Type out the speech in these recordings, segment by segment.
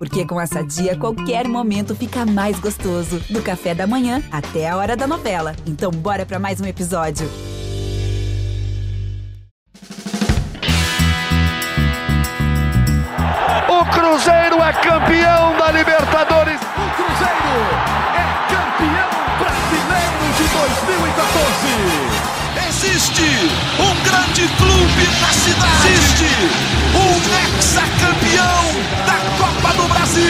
Porque com essa dia, qualquer momento fica mais gostoso. Do café da manhã até a hora da novela. Então, bora para mais um episódio. O Cruzeiro é campeão da Libertadores. O Cruzeiro é campeão brasileiro de 2014. Existe um grande clube na cidade. Existe um Copa do Brasil.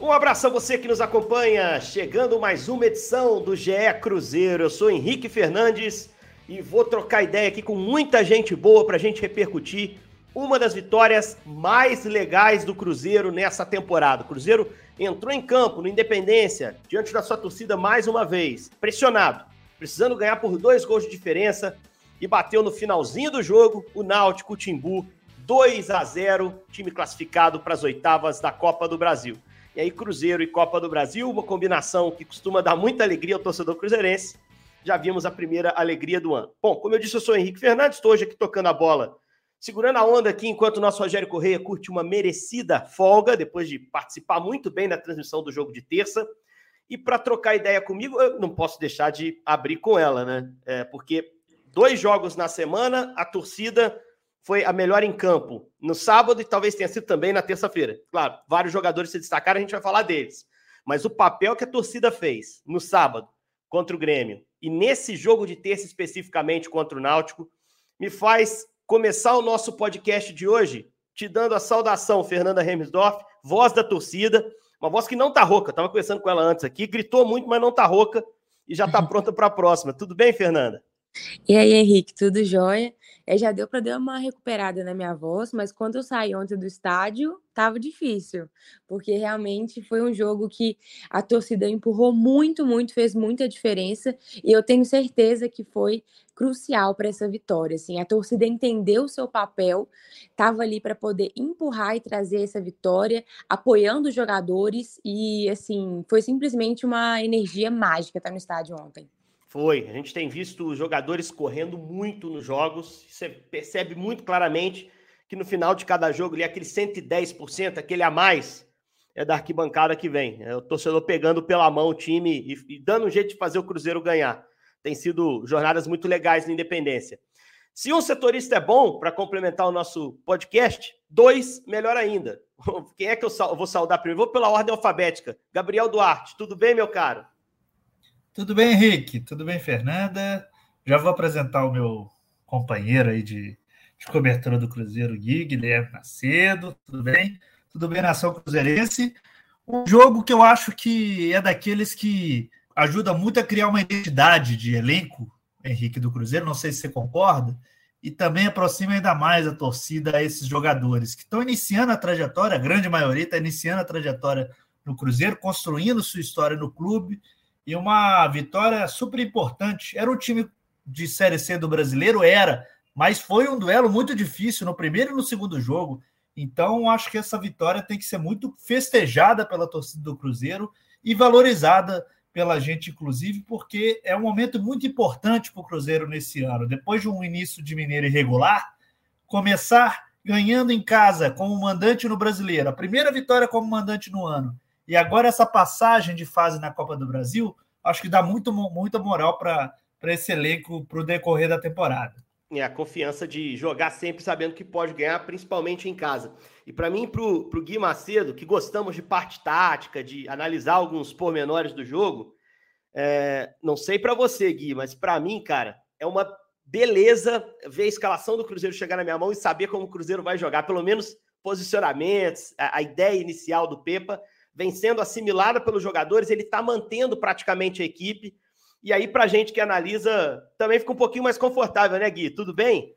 Um abraço a você que nos acompanha, chegando mais uma edição do GE Cruzeiro. Eu sou Henrique Fernandes e vou trocar ideia aqui com muita gente boa para a gente repercutir uma das vitórias mais legais do Cruzeiro nessa temporada. O Cruzeiro entrou em campo no Independência, diante da sua torcida mais uma vez, pressionado, precisando ganhar por dois gols de diferença e bateu no finalzinho do jogo o Náutico o Timbu 2 a 0, time classificado para as oitavas da Copa do Brasil. E aí Cruzeiro e Copa do Brasil, uma combinação que costuma dar muita alegria ao torcedor cruzeirense já vimos a primeira alegria do ano. Bom, como eu disse, eu sou Henrique Fernandes, estou hoje aqui tocando a bola, segurando a onda aqui, enquanto o nosso Rogério Correia curte uma merecida folga, depois de participar muito bem da transmissão do jogo de terça. E para trocar ideia comigo, eu não posso deixar de abrir com ela, né? É, porque dois jogos na semana, a torcida foi a melhor em campo no sábado e talvez tenha sido também na terça-feira. Claro, vários jogadores se destacaram, a gente vai falar deles. Mas o papel que a torcida fez no sábado contra o Grêmio e nesse jogo de terça especificamente contra o Náutico, me faz começar o nosso podcast de hoje te dando a saudação, Fernanda Remsdorf, voz da torcida, uma voz que não tá rouca, estava conversando com ela antes aqui, gritou muito, mas não tá rouca e já tá pronta para a próxima. Tudo bem, Fernanda? E aí, Henrique, tudo jóia? É, já deu para dar uma recuperada na minha voz, mas quando eu saí ontem do estádio, estava difícil, porque realmente foi um jogo que a torcida empurrou muito, muito, fez muita diferença, e eu tenho certeza que foi crucial para essa vitória. Assim, a torcida entendeu o seu papel, estava ali para poder empurrar e trazer essa vitória, apoiando os jogadores, e assim, foi simplesmente uma energia mágica estar no estádio ontem. Foi. A gente tem visto os jogadores correndo muito nos jogos. Você percebe muito claramente que no final de cada jogo, ali, aquele 110%, aquele a mais, é da arquibancada que vem. É o torcedor pegando pela mão o time e, e dando um jeito de fazer o Cruzeiro ganhar. Tem sido jornadas muito legais na Independência. Se um setorista é bom para complementar o nosso podcast, dois, melhor ainda. Quem é que eu, eu vou saudar primeiro? Vou pela ordem alfabética. Gabriel Duarte, tudo bem, meu caro? Tudo bem, Henrique? Tudo bem, Fernanda? Já vou apresentar o meu companheiro aí de, de cobertura do Cruzeiro, Gui, Guilherme Macedo. Tudo bem? Tudo bem, nação cruzeirense? Um jogo que eu acho que é daqueles que ajuda muito a criar uma identidade de elenco, Henrique, do Cruzeiro. Não sei se você concorda. E também aproxima ainda mais a torcida a esses jogadores que estão iniciando a trajetória, a grande maioria está iniciando a trajetória no Cruzeiro, construindo sua história no clube e uma vitória super importante. Era o time de Série C do brasileiro? Era, mas foi um duelo muito difícil no primeiro e no segundo jogo. Então, acho que essa vitória tem que ser muito festejada pela torcida do Cruzeiro e valorizada pela gente, inclusive, porque é um momento muito importante para o Cruzeiro nesse ano. Depois de um início de Mineiro irregular, começar ganhando em casa como mandante no Brasileiro, a primeira vitória como mandante no ano, e agora essa passagem de fase na Copa do Brasil, acho que dá muito, muita moral para esse elenco para o decorrer da temporada. É a confiança de jogar sempre sabendo que pode ganhar, principalmente em casa. E para mim, para o Gui Macedo, que gostamos de parte tática, de analisar alguns pormenores do jogo, é, não sei para você, Gui, mas para mim, cara, é uma beleza ver a escalação do Cruzeiro chegar na minha mão e saber como o Cruzeiro vai jogar, pelo menos posicionamentos, a, a ideia inicial do Pepa vem sendo assimilada pelos jogadores, ele está mantendo praticamente a equipe. E aí, para a gente que analisa, também fica um pouquinho mais confortável, né, Gui? Tudo bem?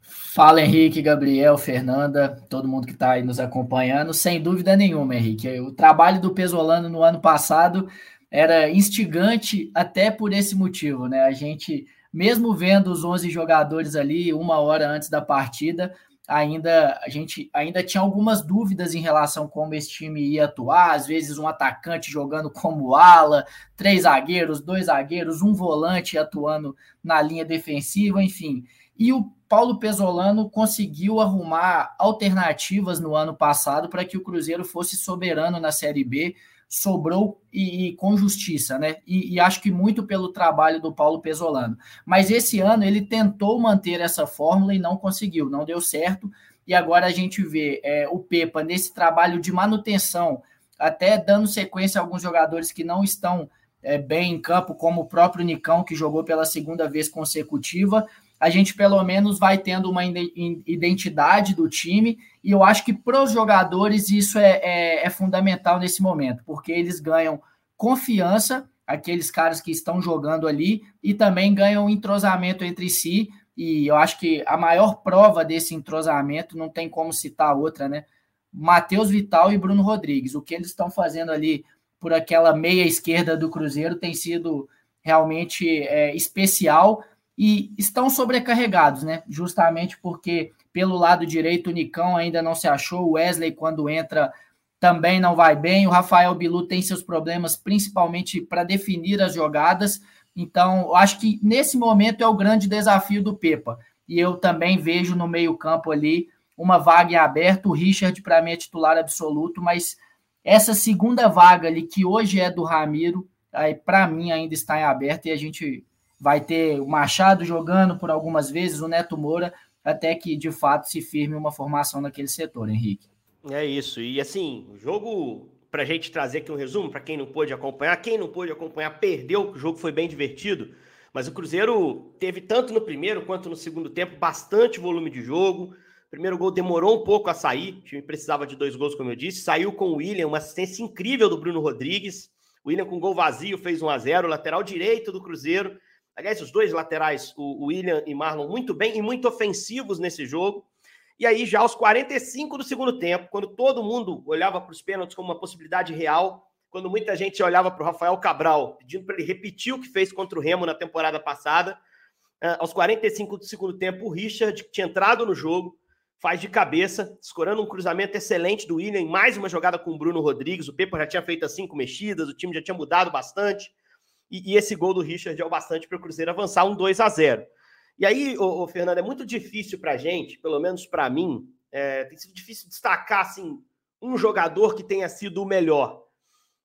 Fala, Henrique, Gabriel, Fernanda, todo mundo que está aí nos acompanhando. Sem dúvida nenhuma, Henrique. O trabalho do Pesolano no ano passado era instigante até por esse motivo, né? A gente, mesmo vendo os 11 jogadores ali uma hora antes da partida, ainda a gente ainda tinha algumas dúvidas em relação a como esse time ia atuar, às vezes um atacante jogando como ala, três zagueiros, dois zagueiros, um volante atuando na linha defensiva, enfim. E o Paulo Pesolano conseguiu arrumar alternativas no ano passado para que o Cruzeiro fosse soberano na Série B, sobrou e, e com justiça, né? E, e, acho que muito pelo trabalho do Paulo Pesolano. Mas esse ano ele tentou manter essa fórmula e não conseguiu, não deu certo. E agora a gente vê é, o Pepa nesse trabalho de manutenção, até dando sequência a alguns jogadores que não estão é, bem em campo, como o próprio Nicão, que jogou pela segunda vez consecutiva a gente pelo menos vai tendo uma identidade do time, e eu acho que para os jogadores isso é, é, é, fundamental nesse momento, porque eles ganham confiança, aqueles caras que estão jogando ali, e também ganham entrosamento entre si, e eu acho que a maior prova desse entrosamento, não tem como citar outra, né? Matheus Vital e Bruno Rodrigues. O que eles estão fazendo ali por aquela meia esquerda do Cruzeiro tem sido realmente é, especial e estão sobrecarregados, né? Justamente porque pelo lado direito o Nicão ainda não se achou, o Wesley quando entra também não vai bem, o Rafael Bilu tem seus problemas principalmente para definir as jogadas. Então, eu acho que nesse momento é o grande desafio do Pepa. E eu também vejo no meio-campo ali uma vaga em aberto, o Richard para mim é titular absoluto, mas essa segunda vaga ali que hoje é do Ramiro, para mim ainda está em aberto e a gente vai ter o Machado jogando por algumas vezes, o Neto Moura, até que de fato se firme uma formação naquele setor, Henrique. É isso. E assim, o jogo, para a gente trazer aqui um resumo, para quem não pôde acompanhar, quem não pôde acompanhar perdeu, o jogo foi bem divertido, mas o Cruzeiro teve tanto no primeiro quanto no segundo tempo bastante volume de jogo. O primeiro gol demorou um pouco a sair, o time precisava de dois gols, como eu disse. Saiu com o William, uma assistência incrível do Bruno Rodrigues. O William com gol vazio fez 1 a 0 lateral direito do Cruzeiro Aliás, os dois laterais, o William e Marlon, muito bem e muito ofensivos nesse jogo. E aí, já aos 45 do segundo tempo, quando todo mundo olhava para os pênaltis como uma possibilidade real, quando muita gente olhava para o Rafael Cabral, pedindo para ele repetir o que fez contra o Remo na temporada passada, uh, aos 45 do segundo tempo, o Richard, que tinha entrado no jogo, faz de cabeça, escorando um cruzamento excelente do William, mais uma jogada com o Bruno Rodrigues. O Pepa já tinha feito as cinco mexidas, o time já tinha mudado bastante. E, e esse gol do Richard é o bastante para o Cruzeiro avançar um 2 a 0 E aí, ô, ô, Fernando, é muito difícil para a gente, pelo menos para mim, é, tem sido difícil destacar assim, um jogador que tenha sido o melhor.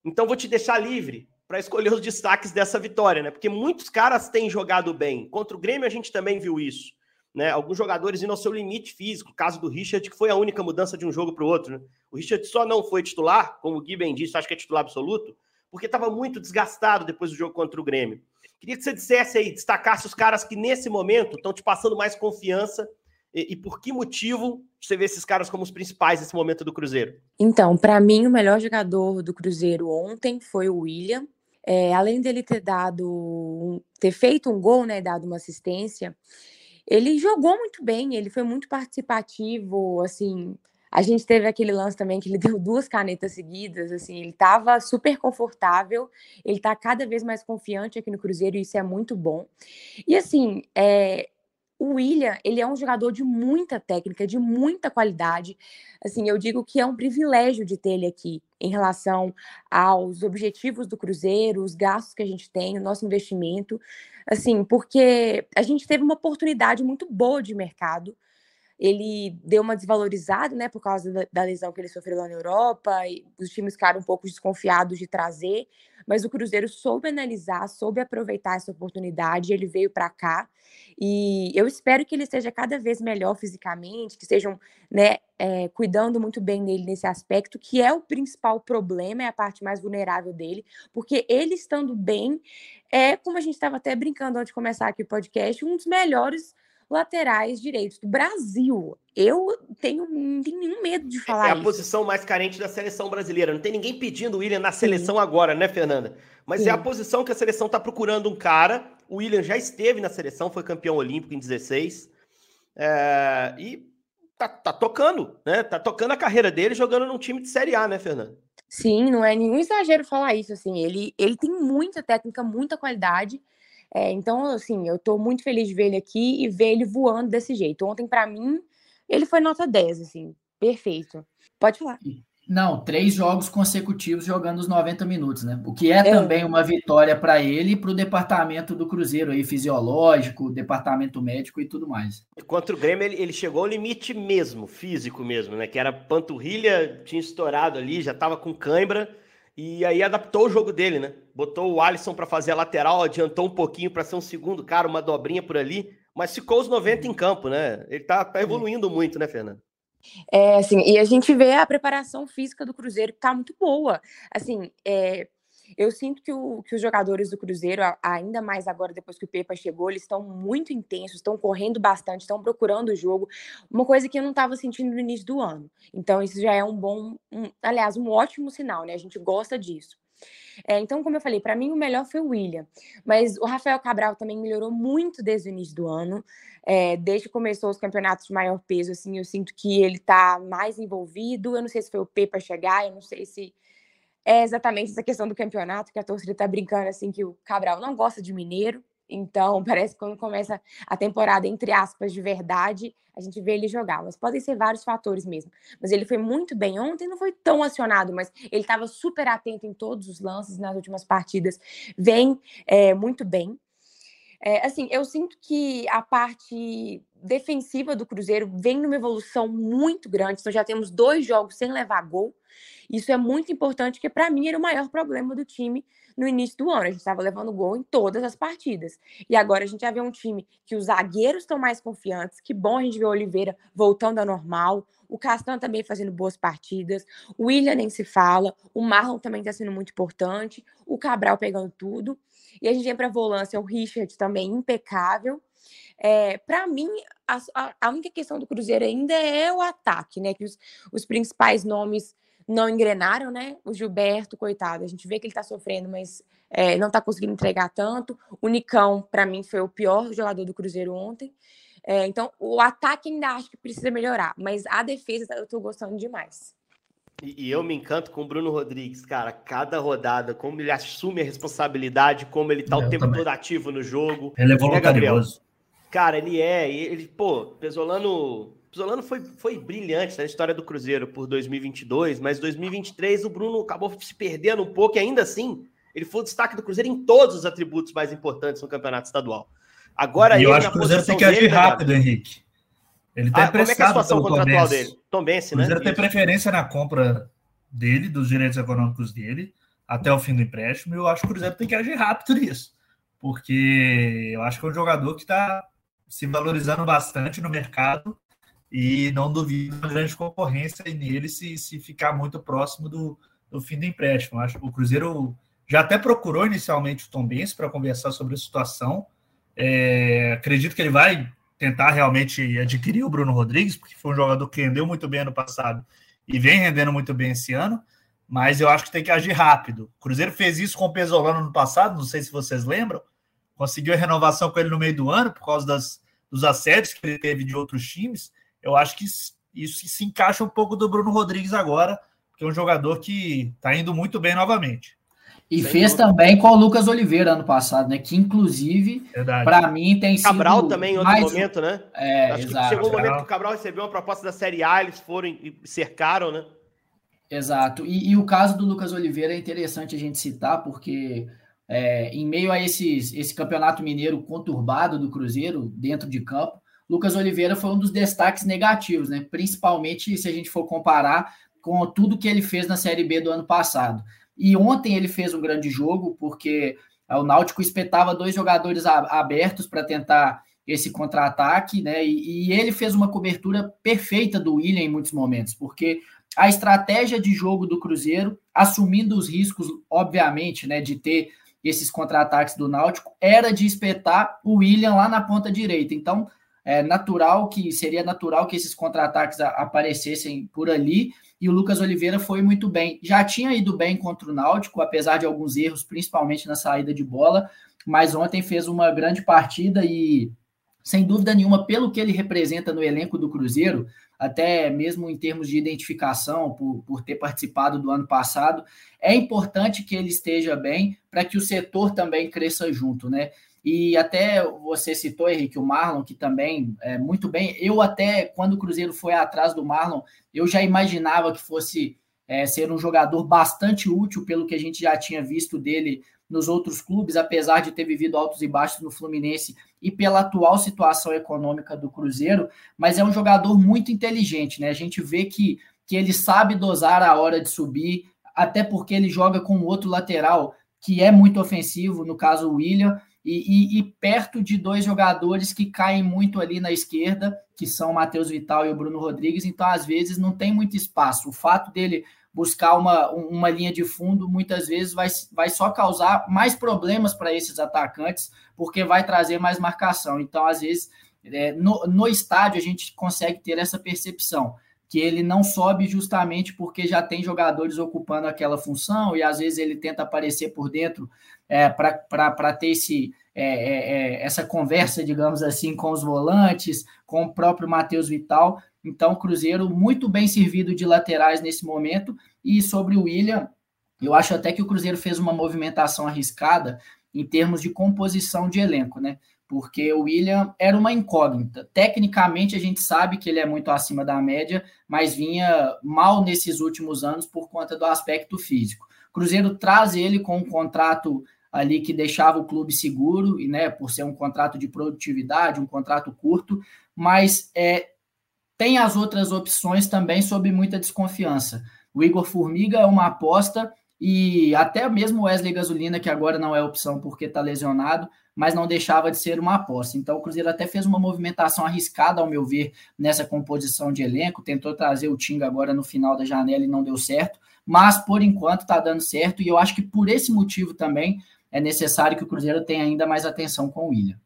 Então, vou te deixar livre para escolher os destaques dessa vitória, né? Porque muitos caras têm jogado bem. Contra o Grêmio, a gente também viu isso. Né? Alguns jogadores indo ao seu limite físico. O caso do Richard, que foi a única mudança de um jogo para o outro. Né? O Richard só não foi titular, como o Gui bem disse, acho que é titular absoluto, porque estava muito desgastado depois do jogo contra o Grêmio. Queria que você dissesse aí, destacasse os caras que nesse momento estão te passando mais confiança e, e, por que motivo você vê esses caras como os principais nesse momento do Cruzeiro? Então, para mim, o melhor jogador do Cruzeiro ontem foi o William. É, além dele ter dado, ter feito um gol, né, dado uma assistência, ele jogou muito bem, ele foi muito participativo, assim, a gente teve aquele lance também que ele deu duas canetas seguidas, assim, ele estava super confortável, ele está cada vez mais confiante aqui no Cruzeiro e isso é muito bom. E assim, é, o William, ele é um jogador de muita técnica, de muita qualidade. Assim, eu digo que é um privilégio de ter ele aqui em relação aos objetivos do Cruzeiro, os gastos que a gente tem, o nosso investimento. Assim, porque a gente teve uma oportunidade muito boa de mercado ele deu uma desvalorizada, né, por causa da, da, lesão que ele sofreu lá na Europa, e os times ficaram um pouco desconfiados de trazer, mas o Cruzeiro soube analisar, soube aproveitar essa oportunidade, ele veio para cá, e eu espero que ele esteja cada vez melhor fisicamente, que estejam, né, é, cuidando muito bem dele nesse aspecto, que é o principal problema, é a parte mais vulnerável dele, porque ele estando bem, é, como a gente estava até brincando antes de começar aqui o podcast, um dos melhores laterais direitos do Brasil. Eu tenho, não tenho nenhum medo de falar É a isso. posição mais carente da seleção brasileira. Não tem ninguém pedindo o William na seleção Sim. agora, né, Fernanda? Mas Sim. é a posição que a seleção está procurando um cara. O William já esteve na seleção, foi campeão olímpico em 16. É, e tá, tá tocando, né? Tá tocando a carreira dele jogando num time de Série A, né, Fernanda? Sim, não é nenhum exagero falar isso, assim. Ele, ele tem muita técnica, muita qualidade. É, então, assim, eu estou muito feliz de ver ele aqui e ver ele voando desse jeito. Ontem, para mim, ele foi nota 10, assim, perfeito. Pode falar. Não, três jogos consecutivos jogando os 90 minutos, né? O que é, é. também uma vitória para ele e para o departamento do Cruzeiro aí, fisiológico, departamento médico e tudo mais. Contra o Grêmio, ele, ele chegou ao limite mesmo, físico mesmo, né? Que era panturrilha, tinha estourado ali, já estava com cãibra. E aí adaptou o jogo dele, né? Botou o Alisson para fazer a lateral, adiantou um pouquinho para ser um segundo cara, uma dobrinha por ali, mas ficou os 90 em campo, né? Ele tá, tá evoluindo muito, né, Fernando? É, assim, e a gente vê a preparação física do Cruzeiro que tá muito boa. Assim, é, eu sinto que, o, que os jogadores do Cruzeiro, ainda mais agora depois que o Pepa chegou, eles estão muito intensos, estão correndo bastante, estão procurando o jogo. Uma coisa que eu não estava sentindo no início do ano. Então, isso já é um bom, um, aliás, um ótimo sinal, né? A gente gosta disso. É, então, como eu falei, para mim o melhor foi o William. Mas o Rafael Cabral também melhorou muito desde o início do ano. É, desde que começou os campeonatos de maior peso, assim, eu sinto que ele está mais envolvido. Eu não sei se foi o P para chegar, eu não sei se é exatamente essa questão do campeonato, que a torcida está brincando assim que o Cabral não gosta de mineiro. Então, parece que quando começa a temporada, entre aspas, de verdade, a gente vê ele jogar. Mas podem ser vários fatores mesmo. Mas ele foi muito bem ontem, não foi tão acionado, mas ele estava super atento em todos os lances nas últimas partidas. Vem é, muito bem. É, assim, eu sinto que a parte defensiva do Cruzeiro vem numa evolução muito grande. Então, já temos dois jogos sem levar gol. Isso é muito importante, porque para mim era o maior problema do time no início do ano. A gente estava levando gol em todas as partidas. E agora a gente já vê um time que os zagueiros estão mais confiantes. Que bom a gente ver o Oliveira voltando ao normal. O Castan também fazendo boas partidas. O William nem se fala. O Marlon também está sendo muito importante. O Cabral pegando tudo. E a gente vem para a volância, o Richard também impecável. É, para mim, a, a, única questão do Cruzeiro ainda é o ataque, né? Que os, os principais nomes não engrenaram, né? O Gilberto, coitado, a gente vê que ele tá sofrendo, mas é, não tá conseguindo entregar tanto. O Nicão, para mim, foi o pior jogador do Cruzeiro ontem. É, então, o ataque ainda acho que precisa melhorar, mas a defesa eu tô gostando demais. E, e eu me encanto com o Bruno Rodrigues, cara. Cada rodada, como ele assume a responsabilidade, como ele tá eu o tempo também. todo ativo no jogo. Ele é voluntarioso. Cara, ele é. Ele, pô, Pesolano Pesolano foi, foi brilhante na história do Cruzeiro por 2022, mas 2023 o Bruno acabou se perdendo um pouco e ainda assim ele foi o destaque do Cruzeiro em todos os atributos mais importantes no campeonato estadual. Agora e eu acho que o Cruzeiro tem que agir dele, rápido, né, Henrique. Ele tem ah, como é, é a situação contratual dele? Tom Bense, né? O Cruzeiro tem preferência na compra dele, dos direitos econômicos dele, até o fim do empréstimo, e eu acho que o Cruzeiro tem que agir rápido nisso. Porque eu acho que é um jogador que está se valorizando bastante no mercado e não duvido uma grande concorrência nele se, se ficar muito próximo do, do fim do empréstimo. Acho que o Cruzeiro já até procurou inicialmente o Tom Benz para conversar sobre a situação. É, acredito que ele vai tentar realmente adquirir o Bruno Rodrigues, porque foi um jogador que rendeu muito bem ano passado e vem rendendo muito bem esse ano, mas eu acho que tem que agir rápido. O Cruzeiro fez isso com o Pesolano no passado, não sei se vocês lembram, conseguiu a renovação com ele no meio do ano por causa das, dos assédios que ele teve de outros times, eu acho que isso se encaixa um pouco do Bruno Rodrigues agora, que é um jogador que está indo muito bem novamente. E Sem fez dúvida. também com o Lucas Oliveira ano passado, né? Que inclusive, para mim, tem sido. Cabral também em outro mais... momento, né? É, Acho exato. chegou o um momento que o Cabral recebeu uma proposta da Série A, eles foram e cercaram, né? Exato. E, e o caso do Lucas Oliveira é interessante a gente citar, porque é, em meio a esses, esse campeonato mineiro conturbado do Cruzeiro, dentro de campo, Lucas Oliveira foi um dos destaques negativos, né? Principalmente se a gente for comparar com tudo que ele fez na Série B do ano passado. E ontem ele fez um grande jogo, porque o Náutico espetava dois jogadores abertos para tentar esse contra-ataque, né? E, e, ele fez uma cobertura perfeita do William em muitos momentos, porque a estratégia de jogo do Cruzeiro, assumindo os riscos, obviamente, né, de ter esses contra-ataques do Náutico, era de espetar o William lá na ponta direita. Então, é natural que seria natural que esses contra-ataques aparecessem por ali e o Lucas Oliveira foi muito bem. Já tinha ido bem contra o Náutico, apesar de alguns erros, principalmente na saída de bola, mas ontem fez uma grande partida e sem dúvida nenhuma, pelo que ele representa no elenco do Cruzeiro, até mesmo em termos de identificação, por, por ter participado do ano passado, é importante que ele esteja bem para que o setor também cresça junto, né? E até você citou, Henrique, o Marlon, que também é muito bem. Eu até, quando o Cruzeiro foi atrás do Marlon, eu já imaginava que fosse é, ser um jogador bastante útil pelo que a gente já tinha visto dele nos outros clubes, apesar de ter vivido altos e baixos no Fluminense e pela atual situação econômica do Cruzeiro, mas é um jogador muito inteligente, né? A gente vê que, que ele sabe dosar a hora de subir, até porque ele joga com outro lateral que é muito ofensivo, no caso o William, e, e, e, perto de dois jogadores que caem muito ali na esquerda, que são o Matheus Vital e o Bruno Rodrigues, então às vezes não tem muito espaço. O fato dele buscar uma, uma linha de fundo muitas vezes vai, vai só causar mais problemas para esses atacantes, porque vai trazer mais marcação. Então, às vezes, é, no, no estádio a gente consegue ter essa percepção que ele não sobe justamente porque já tem jogadores ocupando aquela função e às vezes ele tenta aparecer por dentro é, para ter esse, é, é, é, essa conversa, digamos assim, com os volantes, com o próprio Matheus Vital. Então, o Cruzeiro muito bem servido de laterais nesse momento. E sobre o William, eu acho até que o Cruzeiro fez uma movimentação arriscada em termos de composição de elenco, né? Porque o William era uma incógnita. Tecnicamente, a gente sabe que ele é muito acima da média, mas vinha mal nesses últimos anos por conta do aspecto físico. Cruzeiro traz ele com um contrato ali que deixava o clube seguro, e né, por ser um contrato de produtividade, um contrato curto, mas é, tem as outras opções também sob muita desconfiança. O Igor Formiga é uma aposta e até mesmo o Wesley Gasolina, que agora não é opção porque está lesionado, mas não deixava de ser uma aposta. Então o Cruzeiro até fez uma movimentação arriscada, ao meu ver, nessa composição de elenco, tentou trazer o Tinga agora no final da janela e não deu certo, mas por enquanto está dando certo e eu acho que por esse motivo também é necessário que o Cruzeiro tenha ainda mais atenção com o William.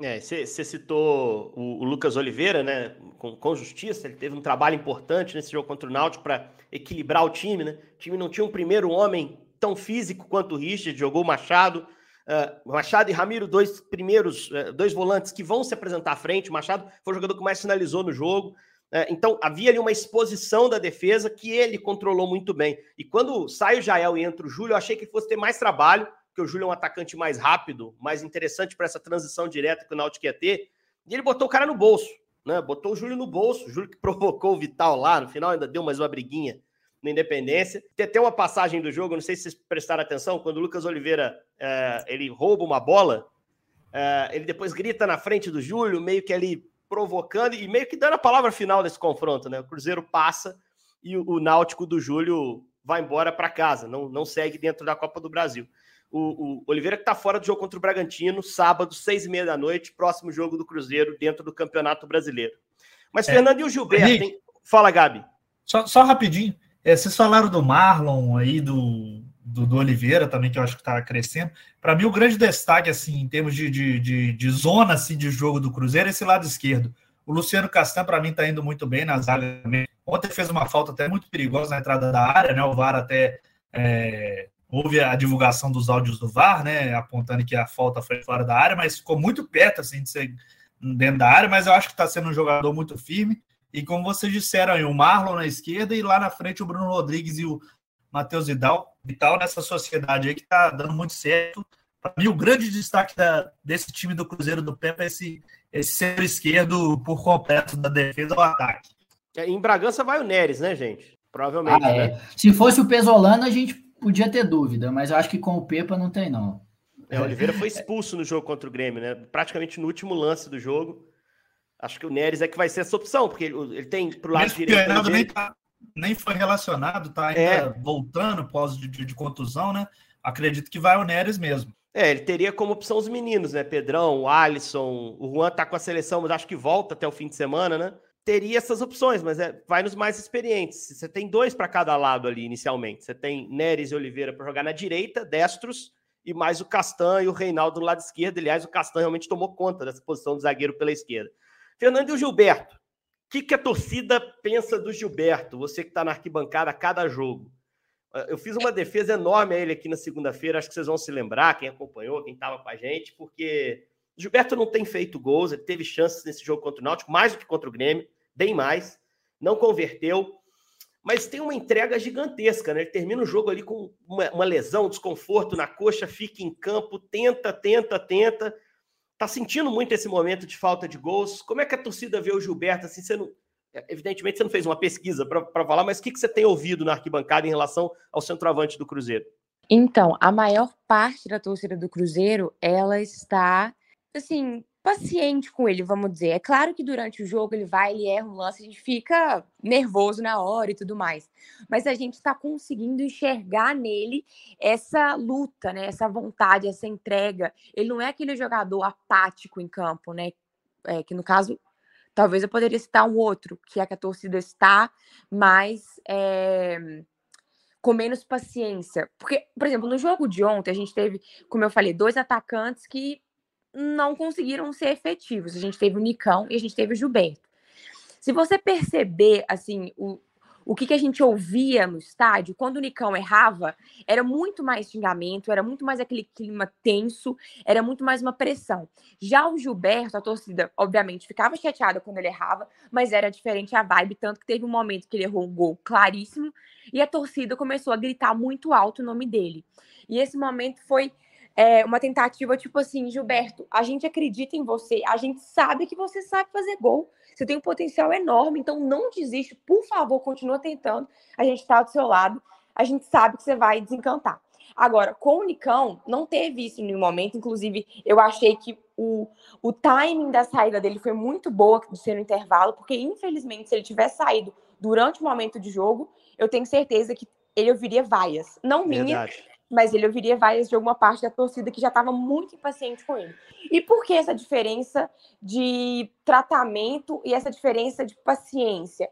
É, você citou o, o, Lucas Oliveira, né? Com, com, justiça, ele teve um trabalho importante nesse jogo contra o Náutico para equilibrar o time, né? O time não tinha um primeiro homem tão físico quanto o Richard, jogou o Machado. Uh, Machado e Ramiro, dois primeiros, uh, dois volantes que vão se apresentar à frente. O Machado foi o jogador que mais finalizou no jogo. Uh, então, havia ali uma exposição da defesa que ele controlou muito bem. E quando sai o Jael e entra o Júlio, eu achei que fosse ter mais trabalho porque o Júlio é um atacante mais rápido, mais interessante para essa transição direta que o Náutico ia ter. E ele botou o cara no bolso, né? Botou o Júlio no bolso, o Júlio que provocou o Vital lá, no final ainda deu mais uma briguinha na Independência. Tem até uma passagem do jogo, não sei se vocês prestaram atenção, quando o Lucas Oliveira é, ele rouba uma bola, é, ele depois grita na frente do Júlio, meio que ali provocando e meio que dando a palavra final desse confronto, né? O Cruzeiro passa e o, o Náutico do Júlio vai embora para casa, não, não segue dentro da Copa do Brasil o, o Oliveira que está fora do jogo contra o Bragantino, sábado, seis e meia da noite, próximo jogo do Cruzeiro dentro do Campeonato Brasileiro. Mas, é. Fernando e o Gilberto, hein? Fala, Gabi. Só, só rapidinho. É, vocês falaram do Marlon aí, do, do, do Oliveira também, que eu acho que está crescendo. Para mim, o grande destaque, assim, em termos de, de, de, de, zona assim, de jogo do Cruzeiro, é esse lado esquerdo. O Luciano Castan, para mim, está indo muito bem nas áreas também. Ontem fez uma falta até muito perigosa na entrada da área, né? O VAR até é, houve a divulgação dos áudios do VAR, né, apontando que a falta foi fora da área, mas ficou muito perto assim de ser dentro da área, mas eu acho que está sendo um jogador muito firme. E como vocês disseram, aí, o Marlon na esquerda e lá na frente o Bruno Rodrigues e o Matheus Vidal, Vital nessa sociedade aí que está dando muito certo. Para mim, o grande destaque da, desse time do Cruzeiro do Pepe é esse, esse ser esquerdo por completo da defesa ao ataque. É, em Bragança vai o Neres, né, gente? Provavelmente. Ah, é. né? Se fosse o Pesolano, a gente podia ter dúvida, mas eu acho que com o Pepa não tem, não. É, o Oliveira foi expulso no jogo contra o Grêmio, né? Praticamente no último lance do jogo. Acho que o Neres é que vai ser essa opção, porque ele, ele tem pro lado Mesmo direito. O nem, tá, nem foi relacionado, tá ainda é. voltando pós de, de, de, contusão, né? Acredito que vai o Neres mesmo. É, ele teria como opção os meninos, né? Pedrão, o Alisson, o Juan tá com a seleção, mas acho que volta até o fim de semana, né? Teria essas opções, mas é, vai nos mais experientes. Você tem dois para cada lado ali inicialmente. Você tem Neres e Oliveira para jogar na direita, destros, e mais o Castan e o Reinaldo do lado esquerdo. Aliás, o Castan realmente tomou conta dessa posição do zagueiro pela esquerda. Fernando e o Gilberto. O que, que a torcida pensa do Gilberto? Você que está na arquibancada a cada jogo. Ah, eu fiz uma defesa enorme a ele aqui na segunda-feira, acho que vocês vão se lembrar, quem acompanhou, quem estava com a gente, porque o Gilberto não tem feito gols, ele teve chances nesse jogo contra o Náutico, mais do que contra o Grêmio bem mais, não converteu. mas tem uma entrega gigantesca, né? Ele termina o jogo ali com uma, uma lesão, desconforto na coxa, fica em campo, tenta, tenta, tenta. Tá sentindo muito esse momento de falta de gols. Como é que a torcida vê o Gilberto? Assim, você não, evidentemente você não fez uma pesquisa para falar, mas o que, que você tem ouvido na arquibancada em relação ao centroavante do Cruzeiro? Então, a maior parte da torcida do Cruzeiro, ela está, assim, paciente com ele, vamos dizer. É claro que durante o jogo ele vai, ele erra um lance, a gente fica nervoso na hora e tudo mais. Mas a gente está conseguindo enxergar nele essa luta, né? Essa vontade, essa entrega. Ele não é aquele jogador apático em campo, né? É, que no caso, talvez eu poderia citar um outro, que é que a torcida está mais. É com menos paciência. Porque, por exemplo, no jogo de ontem, a gente teve, como eu falei, dois atacantes que não conseguiram ser efetivos. A gente teve o Nicão e a gente teve o Gilberto. Se você perceber, assim, o, o que, que a gente ouvia no estádio, quando o Nicão errava, era muito mais xingamento, era muito mais aquele clima tenso, era muito mais uma pressão. Já o Gilberto, a torcida, obviamente, ficava chateada quando ele errava, mas era diferente a vibe, tanto que teve um momento que ele errou um gol claríssimo e a torcida começou a gritar muito alto o nome dele. E esse momento foi é, uma tentativa tipo assim, Gilberto, a gente acredita em você, a gente sabe que você sabe fazer gol, você tem um potencial enorme, então não desiste, por favor, continua tentando, a gente está do seu lado, a gente sabe que você vai desencantar. Agora, com o Nicão, não teve isso em nenhum momento, inclusive eu achei que o, o timing da saída dele foi muito boa de ser no intervalo, porque infelizmente, se ele tivesse saído durante o momento de jogo, eu tenho certeza que ele ouviria vaias. Não minha, Verdade mas ele ouviria vaias de alguma parte da torcida que já estava muito impaciente com ele. E por que essa diferença de tratamento e essa diferença de paciência?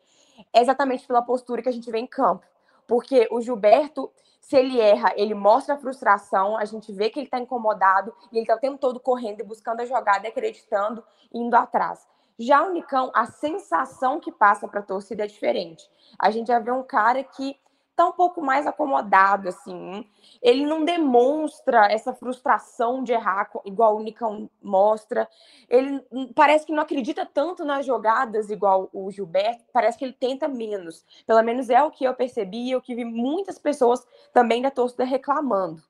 É exatamente pela postura que a gente vê em campo. Porque o Gilberto, se ele erra, ele mostra a frustração, a gente vê que ele está incomodado e ele está o tempo todo correndo e buscando a jogada, acreditando, indo atrás. Já o Nicão, a sensação que passa para a torcida é diferente. A gente já vê um cara que tá um pouco mais acomodado, assim. Ele não demonstra essa frustração de errar, igual o Nicão mostra. Ele parece que não acredita tanto nas jogadas, igual o Gilberto. Parece que ele tenta menos. Pelo menos é o que eu percebi e eu que vi muitas pessoas também da torcida reclamando.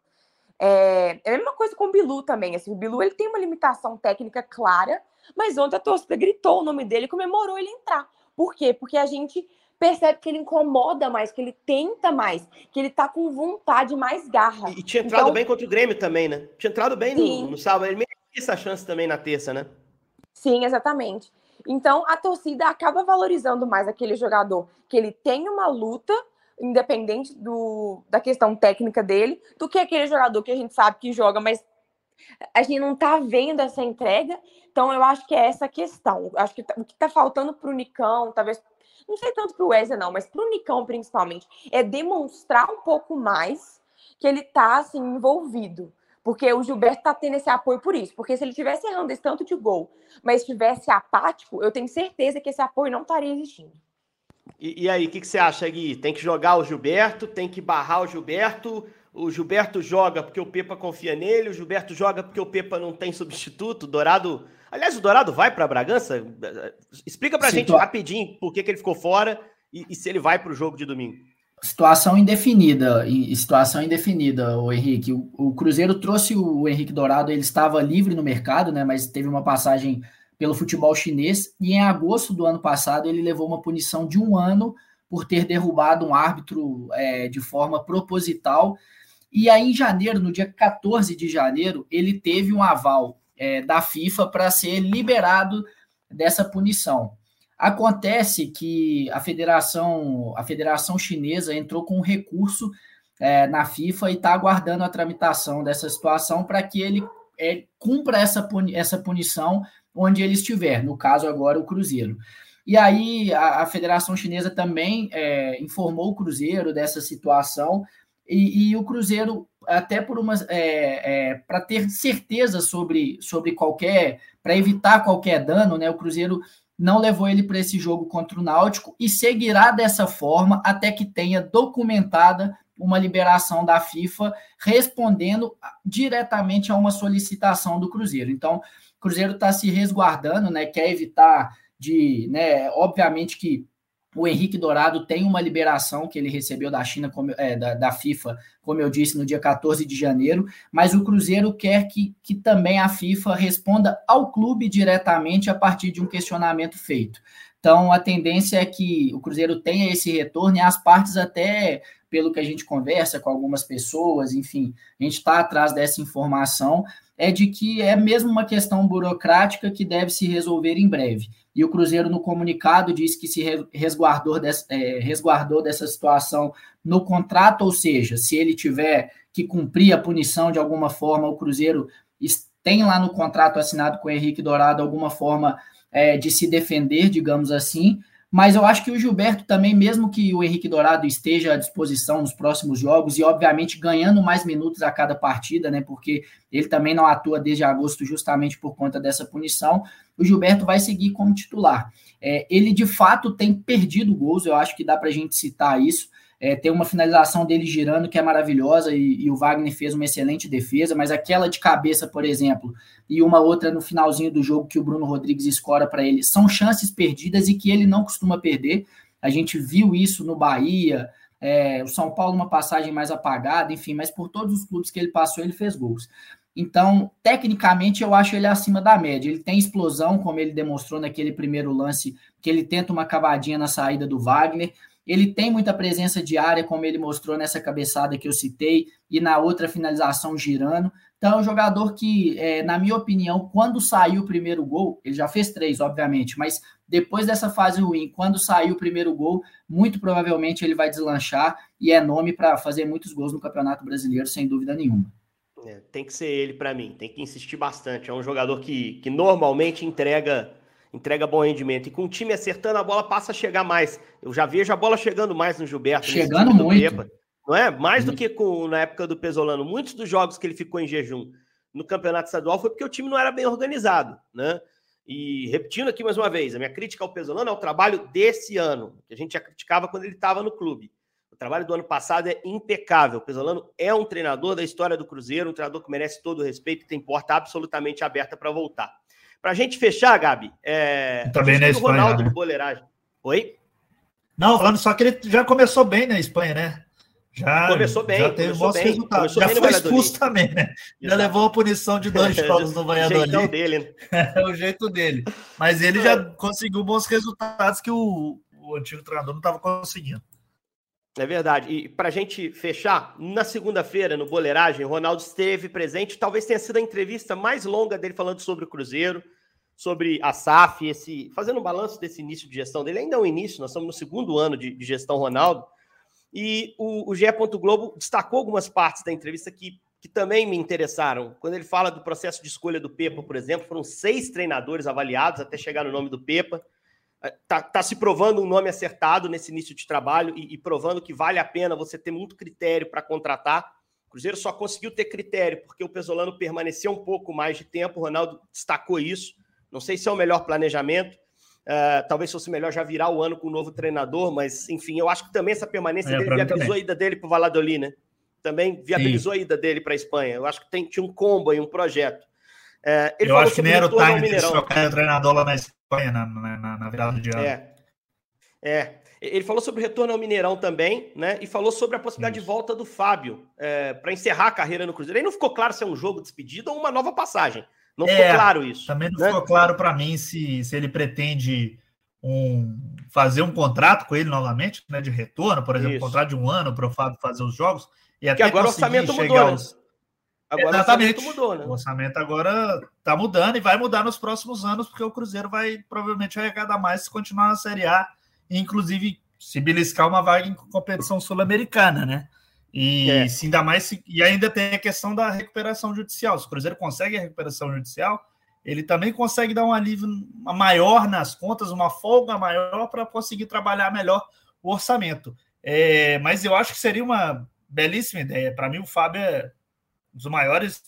É, é a mesma coisa com o Bilu também. Assim, o Bilu ele tem uma limitação técnica clara, mas ontem a torcida gritou o nome dele e comemorou ele entrar. Por quê? Porque a gente percebe que ele incomoda mais, que ele tenta mais, que ele tá com vontade, mais garra. E, e tinha entrado então, bem contra o Grêmio também, né? Tinha entrado bem no, no sábado. Ele merecia essa chance também na terça, né? Sim, exatamente. Então a torcida acaba valorizando mais aquele jogador que ele tem uma luta, independente do, da questão técnica dele, do que aquele jogador que a gente sabe que joga, mas a gente não tá vendo essa entrega. Então eu acho que é essa questão. Eu acho que tá, o que tá faltando pro Nicão, talvez não sei tanto para o Wesley, não, mas para o Nicão, principalmente, é demonstrar um pouco mais que ele está assim, envolvido. Porque o Gilberto está tendo esse apoio por isso. Porque se ele tivesse errando esse tanto de gol, mas estivesse apático, eu tenho certeza que esse apoio não estaria existindo. E, e aí, o que, que, você acha, Gui? Tem que jogar o Gilberto, tem que barrar o Gilberto. O Gilberto joga porque o Pepa confia nele, o Gilberto joga porque o Pepa não tem substituto. Dourado Aliás, o Dourado vai para Bragança? Explica para a gente rapidinho por que, que ele ficou fora e, e se ele vai para o jogo de domingo. Situação indefinida, situação indefinida, o Henrique. O, o, Cruzeiro trouxe o Henrique Dourado, ele estava livre no mercado, né? Mas teve uma passagem pelo futebol chinês e em agosto do ano passado ele levou uma punição de um ano por ter derrubado um árbitro é, de forma proposital. E aí, em janeiro, no dia 14 de janeiro, ele teve um aval é, da FIFA para ser liberado dessa punição. Acontece que a federação, a federação chinesa entrou com um recurso é, na FIFA e está aguardando a tramitação dessa situação para que ele é, cumpra essa, puni essa punição onde ele estiver, no caso agora o Cruzeiro. E aí a, a Federação Chinesa também é, informou o Cruzeiro dessa situação e, e o Cruzeiro, até por umas. É, é, para ter certeza sobre, sobre qualquer. para evitar qualquer dano, né? O Cruzeiro não levou ele para esse jogo contra o Náutico e seguirá dessa forma até que tenha documentada uma liberação da FIFA respondendo diretamente a uma solicitação do Cruzeiro. Então, o Cruzeiro está se resguardando, né? Quer evitar de, né? Obviamente que O Henrique Dourado tem uma liberação que ele recebeu da China, como, é, da, da, FIFA, como eu disse, no dia 14 de janeiro, mas o Cruzeiro quer que, que também a FIFA responda ao clube diretamente a partir de um questionamento feito. Então, a tendência é que o Cruzeiro tenha esse retorno e as partes, até pelo que a gente conversa com algumas pessoas, enfim, a gente está atrás dessa informação, é de que é mesmo uma questão burocrática que deve se resolver em breve. E o Cruzeiro, no comunicado, disse que se resguardou, dessa, é, resguardou dessa situação no contrato, ou seja, se ele tiver que cumprir a punição de alguma forma, o Cruzeiro tem lá no contrato assinado com o Henrique Dourado alguma forma é, de se defender, digamos assim, mas eu acho que o Gilberto também, mesmo que o Henrique Dourado esteja à disposição nos próximos jogos e, obviamente, ganhando mais minutos a cada partida, né? Porque ele também não atua desde agosto justamente por conta dessa punição, o Gilberto vai seguir como titular. É, ele, de fato, tem perdido gols, eu acho que dá para a gente citar isso. É, tem uma finalização dele girando que é maravilhosa e, e, o Wagner fez uma excelente defesa, mas aquela de cabeça, por exemplo, e uma outra no finalzinho do jogo que o Bruno Rodrigues escora para ele, são chances perdidas e que ele não costuma perder. A gente viu isso no Bahia, é, o São Paulo, uma passagem mais apagada, enfim, mas por todos os clubes que ele passou, ele fez gols. Então, tecnicamente, eu acho ele acima da média. Ele tem explosão, como ele demonstrou naquele primeiro lance, que ele tenta uma cavadinha na saída do Wagner. Ele tem muita presença de área, como ele mostrou nessa cabeçada que eu citei, e na outra finalização girando. Então, é um jogador que, é, na minha opinião, quando saiu o primeiro gol, ele já fez três, obviamente, mas depois dessa fase ruim, quando saiu o primeiro gol, muito provavelmente ele vai deslanchar e é nome para fazer muitos gols no Campeonato Brasileiro, sem dúvida nenhuma. É, tem que ser ele para mim, tem que insistir bastante. É um jogador que, que normalmente entrega entrega bom rendimento. E com o time acertando, a bola passa a chegar mais. Eu já vejo a bola chegando mais no Gilberto. Chegando muito. Pepa, não é? Mais do que com, na época do Pesolano. Muitos dos jogos que ele ficou em jejum no campeonato estadual foi porque o time não era bem organizado, né? E repetindo aqui mais uma vez, a minha crítica ao Pesolano é o trabalho desse ano, que a gente já criticava quando ele estava no clube. O trabalho do ano passado é impecável. O Pesolano é um treinador da história do Cruzeiro, um treinador que merece todo o respeito e tem porta absolutamente aberta para voltar. Para a gente fechar, Gabi, é... também na Espanha. Ronaldo né? de boleiragem. Oi? Não, falando só que ele já começou bem na Espanha, né? Já, começou bem, já teve bons bem, resultados. Já foi expulso também, né? Já levou a punição de dois jogos no Valladolid. O dele, né? É o jeito dele. Mas ele já conseguiu bons resultados que o, o antigo treinador não estava conseguindo. É verdade. E para a gente fechar, na segunda-feira, no Boleiragem, Ronaldo esteve presente. Talvez tenha sido a entrevista mais longa dele falando sobre o Cruzeiro, sobre a SAF, esse, fazendo um balanço desse início de gestão dele. Ainda é um início, nós estamos no segundo ano de, de gestão Ronaldo. E o, o GE. Globo destacou algumas partes da entrevista que, que também me interessaram. Quando ele fala do processo de escolha do Pepa, por exemplo, foram seis treinadores avaliados até chegar no nome do Pepa tá, tá se provando um nome acertado nesse início de trabalho e, e provando que vale a pena você ter muito critério para contratar. O Cruzeiro só conseguiu ter critério porque o Pesolano permaneceu um pouco mais de tempo. O Ronaldo destacou isso. Não sei se é o melhor planejamento. Uh, talvez fosse melhor já virar o ano com um novo treinador, mas enfim, eu acho que também essa permanência é, dele viabilizou também. a ida dele para o Valladolid, né? Também viabilizou Sim. a ida dele para a Espanha. Eu acho que tem, tinha um combo aí, um projeto. Uh, eu acho que nem era o time de trocar o treinador lá na Espanha na, na, na virada de ano. É. É. Ele falou sobre o retorno ao Mineirão também, né? E falou sobre a possibilidade Isso. de volta do Fábio é, para encerrar a carreira no Cruzeiro. Aí não ficou claro se é um jogo de despedida ou uma nova passagem. Não ficou é, claro isso. Também não né? ficou claro para mim se, se ele pretende um, fazer um contrato com ele novamente, né? De retorno, por exemplo, um contrato de um ano para o Fábio fazer os jogos. E até agora o orçamento mudou, aos... Agora Exatamente. o orçamento mudou, né? O orçamento agora está mudando e vai mudar nos próximos anos, porque o Cruzeiro vai provavelmente arrecadar mais se continuar na Série A, inclusive se beliscar uma vaga em competição sul-americana, né? E é. se ainda mais se, e ainda tem a questão da recuperação judicial. Se o Cruzeiro consegue a recuperação judicial, ele também consegue dar um alívio maior nas contas, uma folga maior para conseguir trabalhar melhor o orçamento. É, mas eu acho que seria uma belíssima ideia. Para mim, o Fábio é dos maiores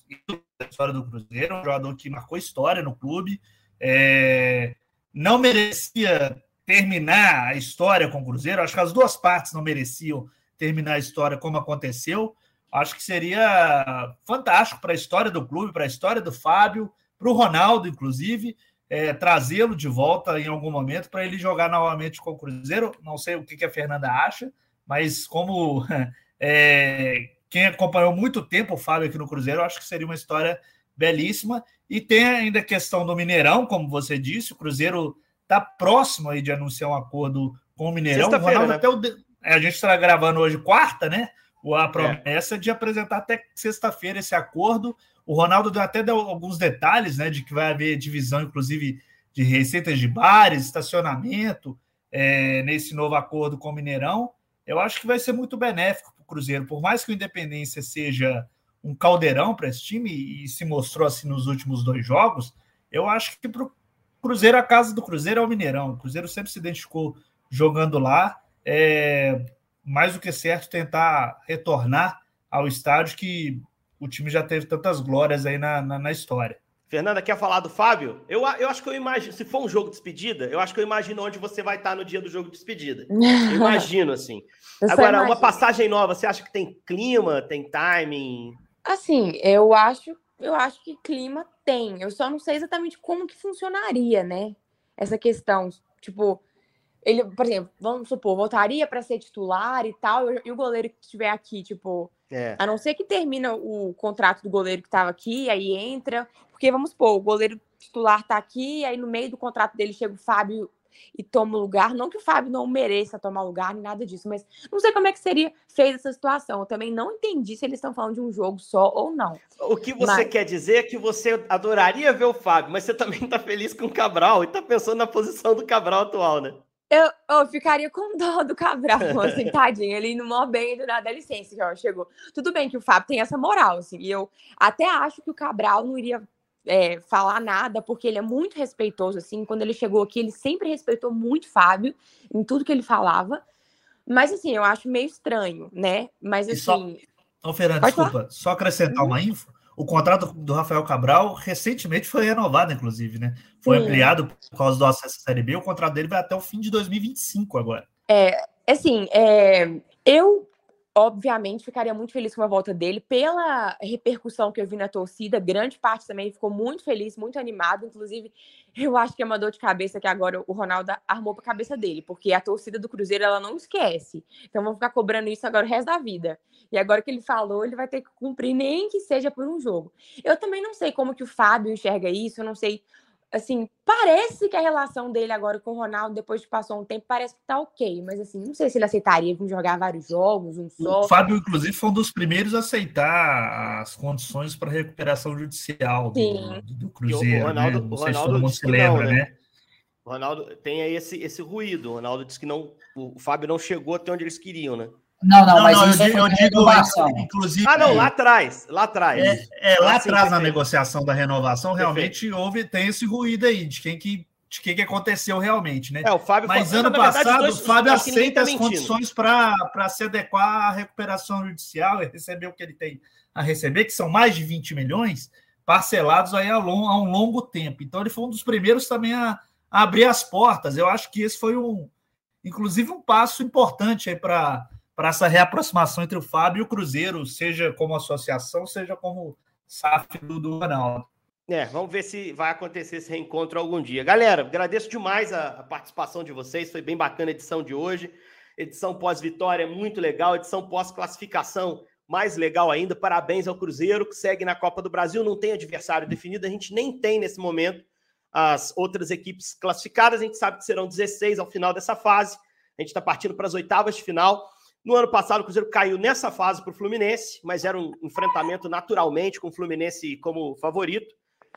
da história do Cruzeiro, um jogador que marcou história no clube, é, não merecia terminar a história com o Cruzeiro, acho que as duas partes não mereciam terminar a história como aconteceu, acho que seria fantástico para a história do clube, para a história do Fábio, para o Ronaldo, inclusive, é, trazê-lo de volta em algum momento para ele jogar novamente com o Cruzeiro. Não sei o que, que a Fernanda acha, mas como é, quem acompanhou muito tempo o Fábio aqui no Cruzeiro, acho que seria uma história belíssima. E tem ainda a questão do Mineirão, como você disse, o Cruzeiro está próximo aí de anunciar um acordo com o Mineirão. O Ronaldo né? até o, é, a gente está gravando hoje quarta, né? A promessa é. de apresentar até sexta-feira esse acordo. O Ronaldo deu até deu alguns detalhes, né? De que vai haver divisão, inclusive, de receitas de bares, estacionamento, é, nesse novo acordo com o Mineirão. Eu acho que vai ser muito benéfico o Cruzeiro. Por mais que o Independência seja um caldeirão para esse time, e se mostrou assim nos últimos dois jogos, eu acho que para o Cruzeiro, a casa do Cruzeiro é o Mineirão. O Cruzeiro sempre se identificou jogando lá. É mais do que certo tentar retornar ao estádio que o time já teve tantas glórias aí na, na, na história. Fernanda, quer falar do Fábio? Eu, eu acho que eu imagino, se for um jogo de despedida, eu acho que eu imagino onde você vai estar no dia do jogo de despedida. Eu imagino, assim. Eu Agora, uma passagem nova, você acha que tem clima, tem timing? Assim, eu acho, eu acho que clima tem. Eu só não sei exatamente como que funcionaria, né? Essa questão. Tipo, ele, por exemplo, vamos supor, voltaria para ser titular e tal, e o goleiro que estiver aqui, tipo, é. a não ser que termina o contrato do goleiro que estava aqui, aí entra, porque vamos supor, o goleiro titular tá aqui, aí no meio do contrato dele chega o Fábio e toma o lugar, não que o Fábio não mereça tomar lugar, nem nada disso, mas não sei como é que seria feita essa situação. Eu também não entendi se eles estão falando de um jogo só ou não. O que você mas... quer dizer é que você adoraria ver o Fábio, mas você também tá feliz com o Cabral e tá pensando na posição do Cabral atual, né? Eu, eu ficaria com dó do Cabral, assim, tadinho. Ele indo mó bem do nada, licença, já chegou. Tudo bem que o Fábio tem essa moral, assim, e eu até acho que o Cabral não iria é, falar nada, porque ele é muito respeitoso, assim. Quando ele chegou aqui, ele sempre respeitou muito Fábio em tudo que ele falava. Mas, assim, eu acho meio estranho, né? Mas, assim. Só... Então, Fernando, desculpa, só acrescentar uhum. uma info. O contrato do Rafael Cabral recentemente foi renovado, inclusive, né? Foi Sim. ampliado por causa do acesso à Série B. O contrato dele vai até o fim de 2025 agora. É, assim, é, eu obviamente ficaria muito feliz com a volta dele pela repercussão que eu vi na torcida. Grande parte também ficou muito feliz, muito animado. Inclusive, eu acho que é uma dor de cabeça que agora o Ronaldo armou para a cabeça dele, porque a torcida do Cruzeiro ela não esquece. Então vão ficar cobrando isso agora o resto da vida. E agora que ele falou, ele vai ter que cumprir nem que seja por um jogo. Eu também não sei como que o Fábio enxerga isso, eu não sei assim, parece que a relação dele agora com o Ronaldo, depois que passou um tempo, parece que tá ok. Mas assim, não sei se ele aceitaria vir jogar vários jogos, um só. O Fábio, inclusive, foi um dos primeiros a aceitar as condições para recuperação judicial do, do, Cruzeiro. O Ronaldo, né? Não sei Ronaldo se todo mundo se lembra, não, né? né? O Ronaldo tem aí esse, esse ruído. O Ronaldo disse que não. O Fábio não chegou até onde eles queriam, né? Não, não, não mas não, isso eu, digo, eu digo inclusive. Ah, não, lá atrás, lá atrás. É, é lá assim, atrás na negociação da renovação, realmente Perfeito. houve tem esse ruído aí de quem que de que, que aconteceu realmente, né? É, o Fábio Mas ano passado dois, o Fábio aceita tá as condições para se adequar à recuperação judicial e receber o que ele tem a receber, que são mais de 20 milhões, parcelados aí a, long, a um longo tempo. Então ele foi um dos primeiros também a, a abrir as portas. Eu acho que esse foi um, inclusive, um passo importante aí para para essa reaproximação entre o Fábio e o Cruzeiro, seja como associação, seja como SAF do, do Ronaldo. É, vamos ver se vai acontecer esse reencontro algum dia. Galera, agradeço demais a, a participação de vocês, foi bem bacana a edição de hoje. Edição pós-vitória muito legal, edição pós-classificação mais legal ainda. Parabéns ao Cruzeiro, que segue na Copa do Brasil, não tem adversário definido, a gente nem tem nesse momento as outras equipes classificadas, a gente sabe que serão 16 ao final dessa fase. A gente está partindo para as oitavas de final. No ano passado, o Cruzeiro caiu nessa fase para o Fluminense, mas era um enfrentamento naturalmente com o Fluminense como favorito.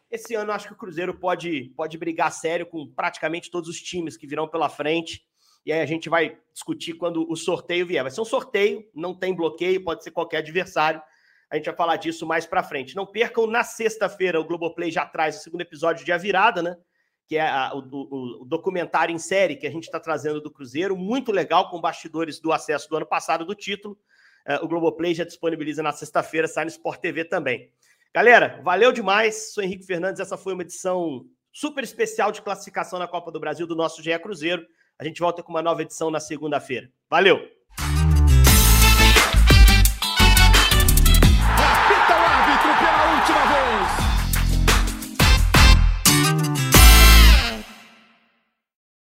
Esse ano, acho que o Cruzeiro pode, pode brigar sério com praticamente todos os times que virão pela frente. E aí a gente vai discutir quando o sorteio vier. Vai ser um sorteio, não tem bloqueio, pode ser qualquer adversário. A gente vai falar disso mais para frente. Não percam, na sexta-feira, o Globoplay já traz o segundo episódio de A Virada, né? Que é a, o, o, documentário em série que a gente está trazendo do Cruzeiro, muito legal, com bastidores do acesso do ano passado do título. Uh, o Globoplay já disponibiliza na sexta-feira, sai no Sport TV também. Galera, valeu demais. Sou Henrique Fernandes. Essa foi uma edição super especial de classificação na Copa do Brasil do nosso GE Cruzeiro. A gente volta com uma nova edição na segunda-feira. Valeu!